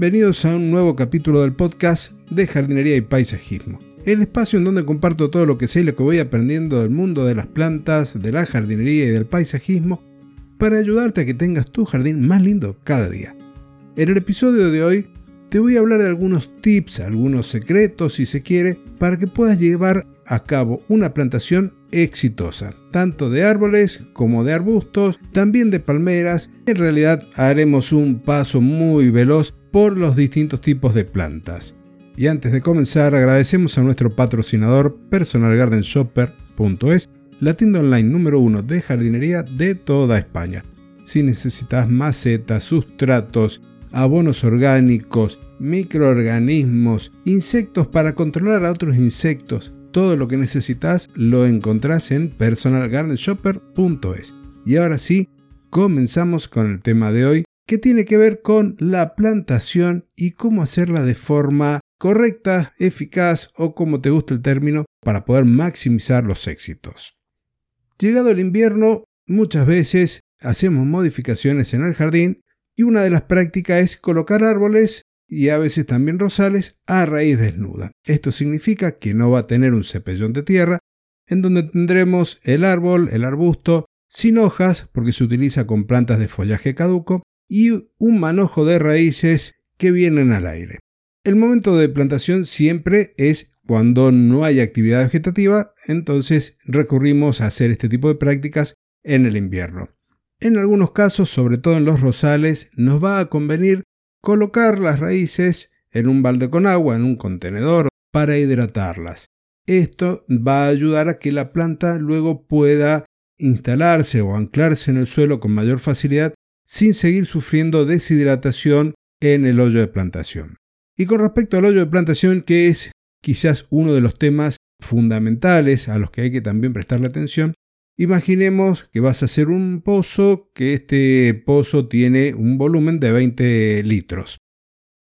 Bienvenidos a un nuevo capítulo del podcast de jardinería y paisajismo. El espacio en donde comparto todo lo que sé y lo que voy aprendiendo del mundo de las plantas, de la jardinería y del paisajismo para ayudarte a que tengas tu jardín más lindo cada día. En el episodio de hoy te voy a hablar de algunos tips, algunos secretos si se quiere, para que puedas llevar a cabo una plantación exitosa, tanto de árboles como de arbustos, también de palmeras. En realidad haremos un paso muy veloz por los distintos tipos de plantas. Y antes de comenzar, agradecemos a nuestro patrocinador personalgardenshopper.es, la tienda online número uno de jardinería de toda España. Si necesitas macetas, sustratos, abonos orgánicos, microorganismos, insectos para controlar a otros insectos, todo lo que necesitas lo encontrás en personalgardenshopper.es. Y ahora sí, comenzamos con el tema de hoy, que tiene que ver con la plantación y cómo hacerla de forma correcta, eficaz o como te guste el término, para poder maximizar los éxitos. Llegado el invierno, muchas veces hacemos modificaciones en el jardín y una de las prácticas es colocar árboles y a veces también rosales a raíz desnuda. Esto significa que no va a tener un cepellón de tierra, en donde tendremos el árbol, el arbusto, sin hojas, porque se utiliza con plantas de follaje caduco, y un manojo de raíces que vienen al aire. El momento de plantación siempre es cuando no hay actividad vegetativa, entonces recurrimos a hacer este tipo de prácticas en el invierno. En algunos casos, sobre todo en los rosales, nos va a convenir colocar las raíces en un balde con agua, en un contenedor, para hidratarlas. Esto va a ayudar a que la planta luego pueda instalarse o anclarse en el suelo con mayor facilidad sin seguir sufriendo deshidratación en el hoyo de plantación. Y con respecto al hoyo de plantación, que es quizás uno de los temas fundamentales a los que hay que también prestarle atención, imaginemos que vas a hacer un pozo, que este pozo tiene un volumen de 20 litros.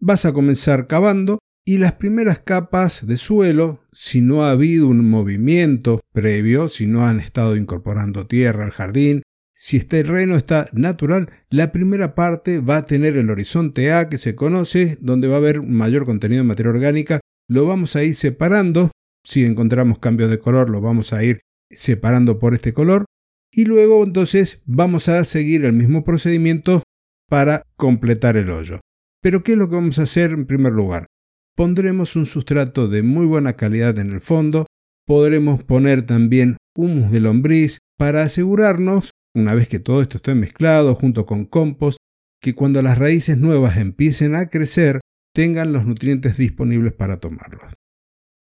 Vas a comenzar cavando y las primeras capas de suelo, si no ha habido un movimiento previo, si no han estado incorporando tierra al jardín, si este terreno está natural, la primera parte va a tener el horizonte A que se conoce, donde va a haber mayor contenido de materia orgánica. Lo vamos a ir separando. Si encontramos cambios de color, lo vamos a ir separando por este color. Y luego entonces vamos a seguir el mismo procedimiento para completar el hoyo. Pero ¿qué es lo que vamos a hacer en primer lugar? Pondremos un sustrato de muy buena calidad en el fondo. Podremos poner también humus de lombriz para asegurarnos una vez que todo esto esté mezclado junto con compost, que cuando las raíces nuevas empiecen a crecer tengan los nutrientes disponibles para tomarlos.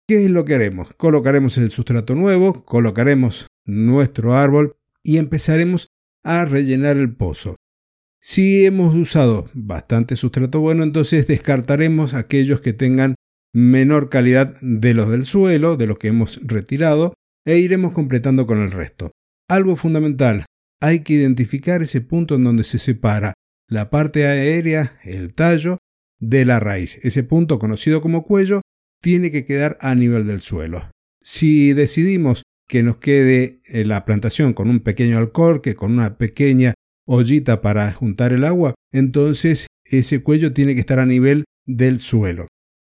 ¿Qué es lo que haremos? Colocaremos el sustrato nuevo, colocaremos nuestro árbol y empezaremos a rellenar el pozo. Si hemos usado bastante sustrato bueno, entonces descartaremos aquellos que tengan menor calidad de los del suelo, de los que hemos retirado, e iremos completando con el resto. Algo fundamental, hay que identificar ese punto en donde se separa la parte aérea, el tallo, de la raíz. Ese punto conocido como cuello tiene que quedar a nivel del suelo. Si decidimos que nos quede eh, la plantación con un pequeño alcorque, con una pequeña ollita para juntar el agua, entonces ese cuello tiene que estar a nivel del suelo.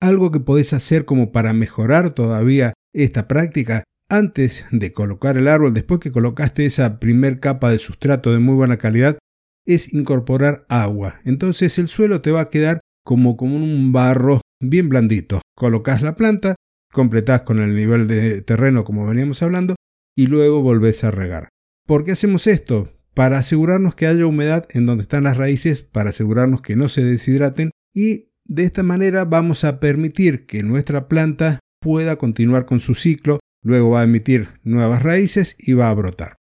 Algo que podés hacer como para mejorar todavía esta práctica antes de colocar el árbol, después que colocaste esa primer capa de sustrato de muy buena calidad, es incorporar agua. Entonces el suelo te va a quedar como, como un barro bien blandito. Colocas la planta, completás con el nivel de terreno como veníamos hablando y luego volvés a regar. ¿Por qué hacemos esto? Para asegurarnos que haya humedad en donde están las raíces, para asegurarnos que no se deshidraten y de esta manera vamos a permitir que nuestra planta pueda continuar con su ciclo luego va a emitir nuevas raíces y va a brotar.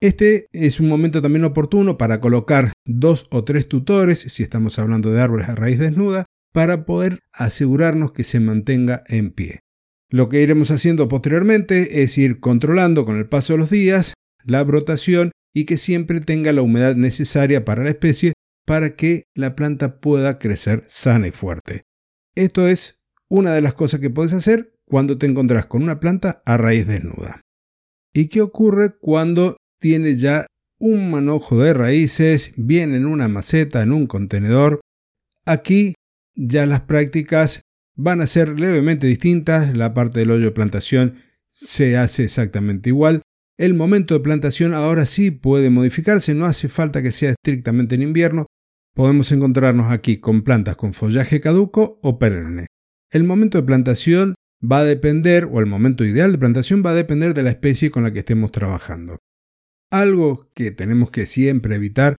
Este es un momento también oportuno para colocar dos o tres tutores, si estamos hablando de árboles a raíz desnuda, para poder asegurarnos que se mantenga en pie. Lo que iremos haciendo posteriormente es ir controlando con el paso de los días la brotación y que siempre tenga la humedad necesaria para la especie para que la planta pueda crecer sana y fuerte. Esto es una de las cosas que puedes hacer cuando te encontrás con una planta a raíz desnuda. ¿Y qué ocurre cuando tiene ya un manojo de raíces, bien en una maceta, en un contenedor? Aquí ya las prácticas van a ser levemente distintas, la parte del hoyo de plantación se hace exactamente igual. El momento de plantación ahora sí puede modificarse, no hace falta que sea estrictamente en invierno. Podemos encontrarnos aquí con plantas con follaje caduco o perenne. El momento de plantación va a depender, o el momento ideal de plantación va a depender de la especie con la que estemos trabajando. Algo que tenemos que siempre evitar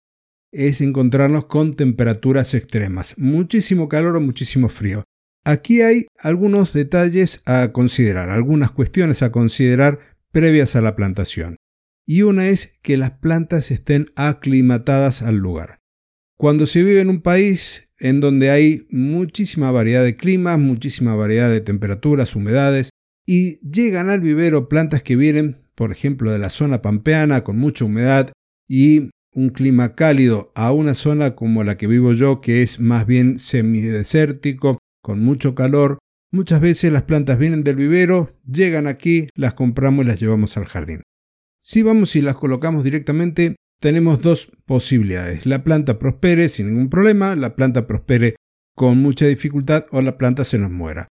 es encontrarnos con temperaturas extremas, muchísimo calor o muchísimo frío. Aquí hay algunos detalles a considerar, algunas cuestiones a considerar previas a la plantación. Y una es que las plantas estén aclimatadas al lugar. Cuando se vive en un país en donde hay muchísima variedad de climas, muchísima variedad de temperaturas, humedades, y llegan al vivero plantas que vienen, por ejemplo, de la zona pampeana con mucha humedad y un clima cálido a una zona como la que vivo yo, que es más bien semidesértico, con mucho calor, muchas veces las plantas vienen del vivero, llegan aquí, las compramos y las llevamos al jardín. Si vamos y las colocamos directamente, tenemos dos posibilidades. La planta prospere sin ningún problema, la planta prospere con mucha dificultad o la planta se nos muera.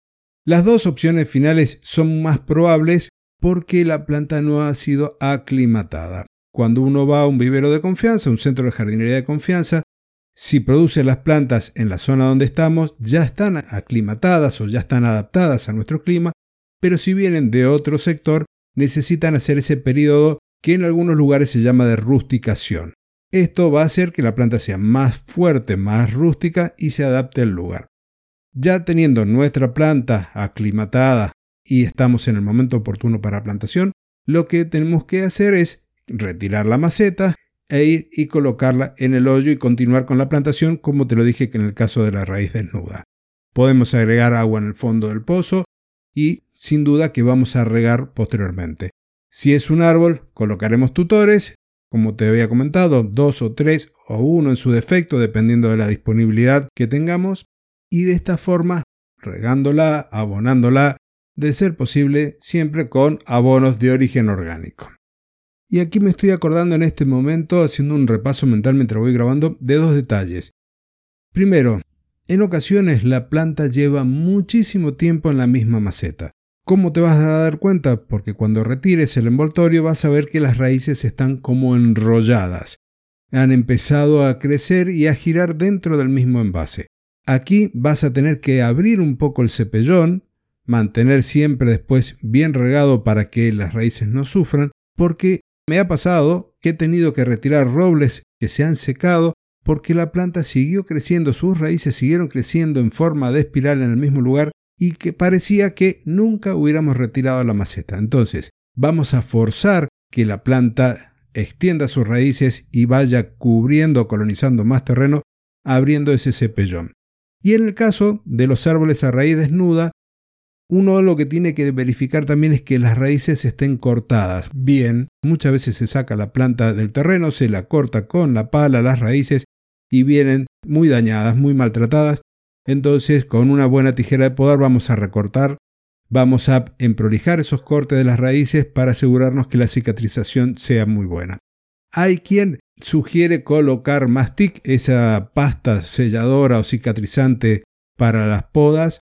Las dos opciones finales son más probables porque la planta no ha sido aclimatada. Cuando uno va a un vivero de confianza, un centro de jardinería de confianza, si produce las plantas en la zona donde estamos, ya están aclimatadas o ya están adaptadas a nuestro clima, pero si vienen de otro sector, necesitan hacer ese periodo que en algunos lugares se llama de rusticación. Esto va a hacer que la planta sea más fuerte, más rústica y se adapte al lugar. Ya teniendo nuestra planta aclimatada y estamos en el momento oportuno para plantación, lo que tenemos que hacer es retirar la maceta e ir y colocarla en el hoyo y continuar con la plantación como te lo dije que en el caso de la raíz desnuda. Podemos agregar agua en el fondo del pozo y sin duda que vamos a regar posteriormente. Si es un árbol, colocaremos tutores, como te había comentado, dos o tres o uno en su defecto, dependiendo de la disponibilidad que tengamos, y de esta forma, regándola, abonándola, de ser posible, siempre con abonos de origen orgánico. Y aquí me estoy acordando en este momento, haciendo un repaso mental mientras voy grabando, de dos detalles. Primero, en ocasiones la planta lleva muchísimo tiempo en la misma maceta. ¿Cómo te vas a dar cuenta? Porque cuando retires el envoltorio vas a ver que las raíces están como enrolladas. Han empezado a crecer y a girar dentro del mismo envase. Aquí vas a tener que abrir un poco el cepellón, mantener siempre después bien regado para que las raíces no sufran, porque me ha pasado que he tenido que retirar robles que se han secado porque la planta siguió creciendo, sus raíces siguieron creciendo en forma de espiral en el mismo lugar y que parecía que nunca hubiéramos retirado la maceta. Entonces, vamos a forzar que la planta extienda sus raíces y vaya cubriendo, colonizando más terreno, abriendo ese cepellón. Y en el caso de los árboles a raíz desnuda, uno lo que tiene que verificar también es que las raíces estén cortadas bien. Muchas veces se saca la planta del terreno, se la corta con la pala las raíces y vienen muy dañadas, muy maltratadas. Entonces con una buena tijera de podar vamos a recortar, vamos a emprolijar esos cortes de las raíces para asegurarnos que la cicatrización sea muy buena. Hay quien sugiere colocar mastic, esa pasta selladora o cicatrizante para las podas,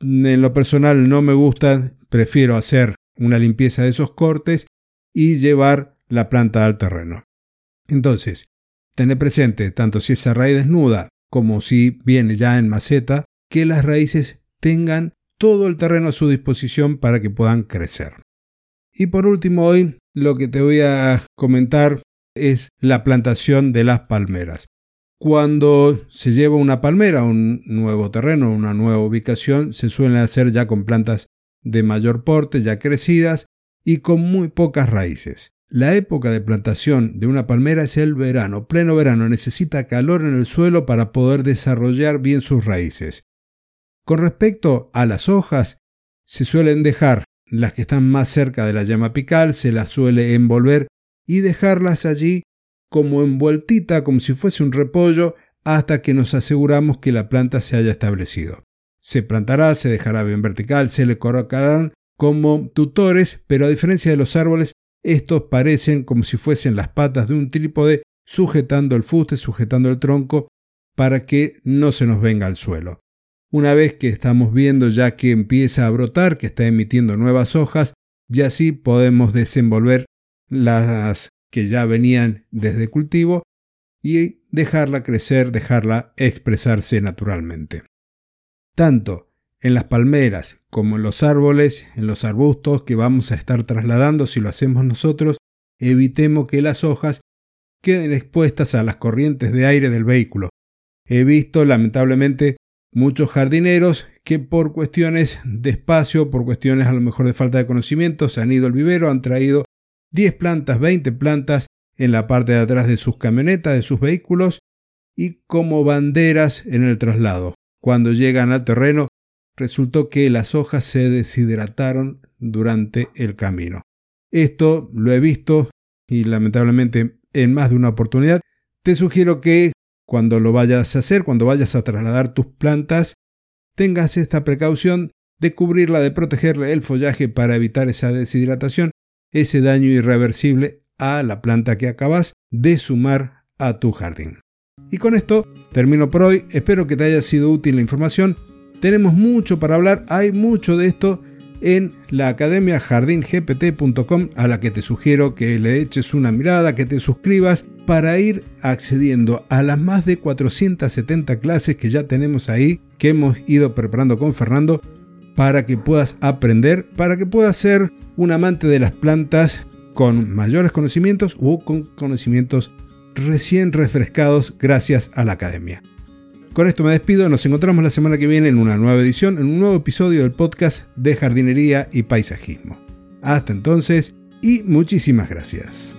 en lo personal no me gusta, prefiero hacer una limpieza de esos cortes y llevar la planta al terreno. Entonces, tener presente, tanto si es a raíz desnuda como si viene ya en maceta, que las raíces tengan todo el terreno a su disposición para que puedan crecer. Y por último hoy lo que te voy a comentar es la plantación de las palmeras. Cuando se lleva una palmera a un nuevo terreno, una nueva ubicación, se suelen hacer ya con plantas de mayor porte, ya crecidas y con muy pocas raíces. La época de plantación de una palmera es el verano, pleno verano, necesita calor en el suelo para poder desarrollar bien sus raíces. Con respecto a las hojas, se suelen dejar las que están más cerca de la llama apical, se las suele envolver y dejarlas allí como envueltita, como si fuese un repollo, hasta que nos aseguramos que la planta se haya establecido. Se plantará, se dejará bien vertical, se le colocarán como tutores, pero a diferencia de los árboles, estos parecen como si fuesen las patas de un trípode sujetando el fuste, sujetando el tronco, para que no se nos venga al suelo. una vez que estamos viendo ya que empieza a brotar, que está emitiendo nuevas hojas, y así podemos desenvolver las que ya venían desde cultivo y dejarla crecer, dejarla expresarse naturalmente. Tanto en las palmeras como en los árboles, en los arbustos que vamos a estar trasladando si lo hacemos nosotros, evitemos que las hojas queden expuestas a las corrientes de aire del vehículo. He visto lamentablemente muchos jardineros que por cuestiones de espacio, por cuestiones a lo mejor de falta de conocimiento, se han ido al vivero, han traído 10 plantas, 20 plantas en la parte de atrás de sus camionetas, de sus vehículos, y como banderas en el traslado. Cuando llegan al terreno, resultó que las hojas se deshidrataron durante el camino. Esto lo he visto y lamentablemente en más de una oportunidad. Te sugiero que cuando lo vayas a hacer, cuando vayas a trasladar tus plantas, tengas esta precaución de cubrirla, de protegerle el follaje para evitar esa deshidratación, ese daño irreversible a la planta que acabas de sumar a tu jardín. Y con esto termino por hoy, espero que te haya sido útil la información, tenemos mucho para hablar, hay mucho de esto en la academia jardingpt.com a la que te sugiero que le eches una mirada, que te suscribas para ir accediendo a las más de 470 clases que ya tenemos ahí, que hemos ido preparando con Fernando, para que puedas aprender, para que puedas ser un amante de las plantas con mayores conocimientos o con conocimientos recién refrescados gracias a la academia. Con esto me despido, nos encontramos la semana que viene en una nueva edición, en un nuevo episodio del podcast de jardinería y paisajismo. Hasta entonces y muchísimas gracias.